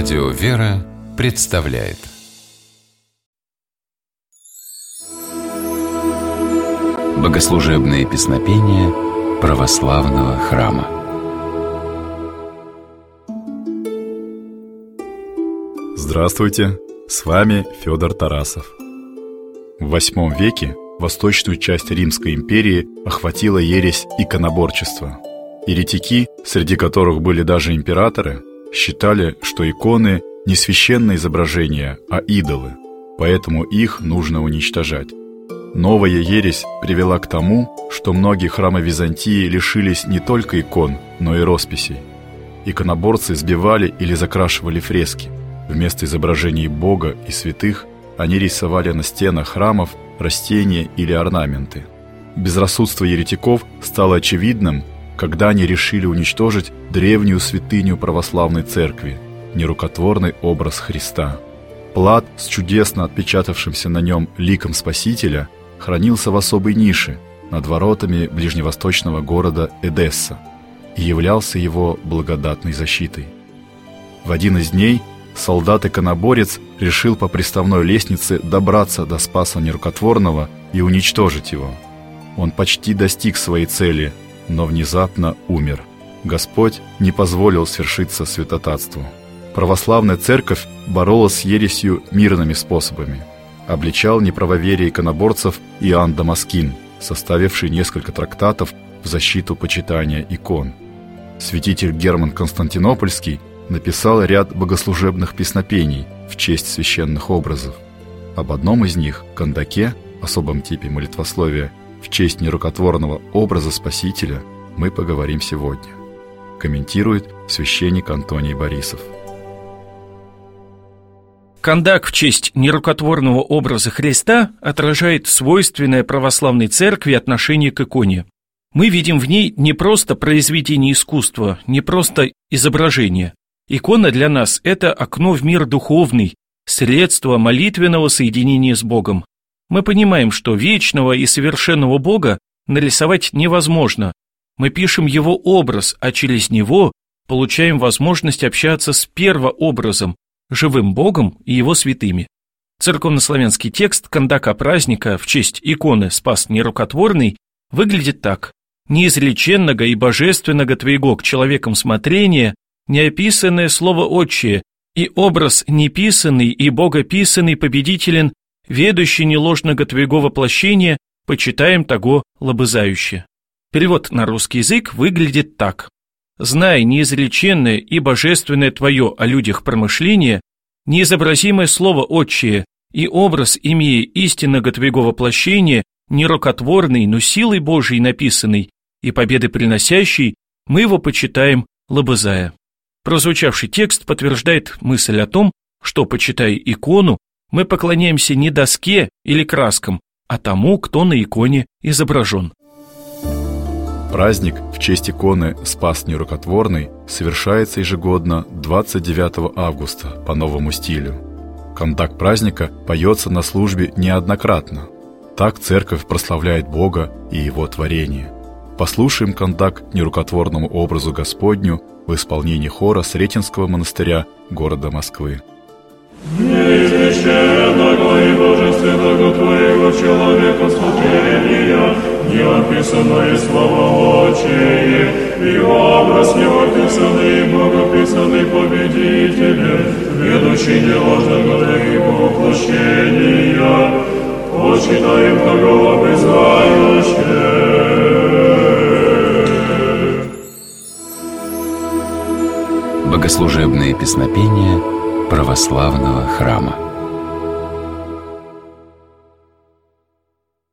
Радио «Вера» представляет Богослужебные песнопения православного храма Здравствуйте! С вами Федор Тарасов. В VIII веке восточную часть Римской империи охватила ересь иконоборчества. Еретики, среди которых были даже императоры, считали, что иконы не священные изображения, а идолы, поэтому их нужно уничтожать. Новая ересь привела к тому, что многие храмы Византии лишились не только икон, но и росписей. Иконоборцы сбивали или закрашивали фрески. Вместо изображений Бога и святых они рисовали на стенах храмов растения или орнаменты. Безрассудство еретиков стало очевидным, когда они решили уничтожить древнюю святыню православной церкви, нерукотворный образ Христа. Плат с чудесно отпечатавшимся на нем ликом Спасителя хранился в особой нише над воротами ближневосточного города Эдесса и являлся его благодатной защитой. В один из дней солдат-иконоборец решил по приставной лестнице добраться до Спаса Нерукотворного и уничтожить его. Он почти достиг своей цели – но внезапно умер. Господь не позволил свершиться святотатству. Православная церковь боролась с ересью мирными способами. Обличал неправоверие иконоборцев Иоанн Дамаскин, составивший несколько трактатов в защиту почитания икон. Святитель Герман Константинопольский написал ряд богослужебных песнопений в честь священных образов. Об одном из них, Кандаке, особом типе молитвословия, в честь нерукотворного образа Спасителя мы поговорим сегодня. Комментирует священник Антоний Борисов. Кандак в честь нерукотворного образа Христа отражает свойственное православной церкви отношение к иконе. Мы видим в ней не просто произведение искусства, не просто изображение. Икона для нас – это окно в мир духовный, средство молитвенного соединения с Богом. Мы понимаем, что вечного и совершенного Бога нарисовать невозможно. Мы пишем его образ, а через него получаем возможность общаться с первообразом, живым Богом и его святыми. Церковнославянский текст кондака праздника в честь иконы «Спас нерукотворный» выглядит так. «Неизреченного и божественного твоего к человекам смотрения, неописанное слово отчее, и образ неписанный и богописанный победителен ведущий неложного твоего воплощения, почитаем того лобызающе. Перевод на русский язык выглядит так. «Знай неизреченное и божественное твое о людях промышление, неизобразимое слово отчее и образ, имея истинного твоего воплощения, нерокотворный, но силой Божией написанный и победы приносящий, мы его почитаем лобызая». Прозвучавший текст подтверждает мысль о том, что, почитая икону, мы поклоняемся не доске или краскам, а тому, кто на иконе изображен. Праздник в честь иконы «Спас нерукотворный» совершается ежегодно 29 августа по новому стилю. Кондак праздника поется на службе неоднократно. Так церковь прославляет Бога и Его творение. Послушаем кондак нерукотворному образу Господню в исполнении хора Сретенского монастыря города Москвы. Неизреченного и божественного Твоего человека смотрения, неописанное слова очие, и образ неописанный и богописанный победитель, ведущий неложного Твоего воплощения, почитаем того обязающее. Богослужебные песнопения – православного храма.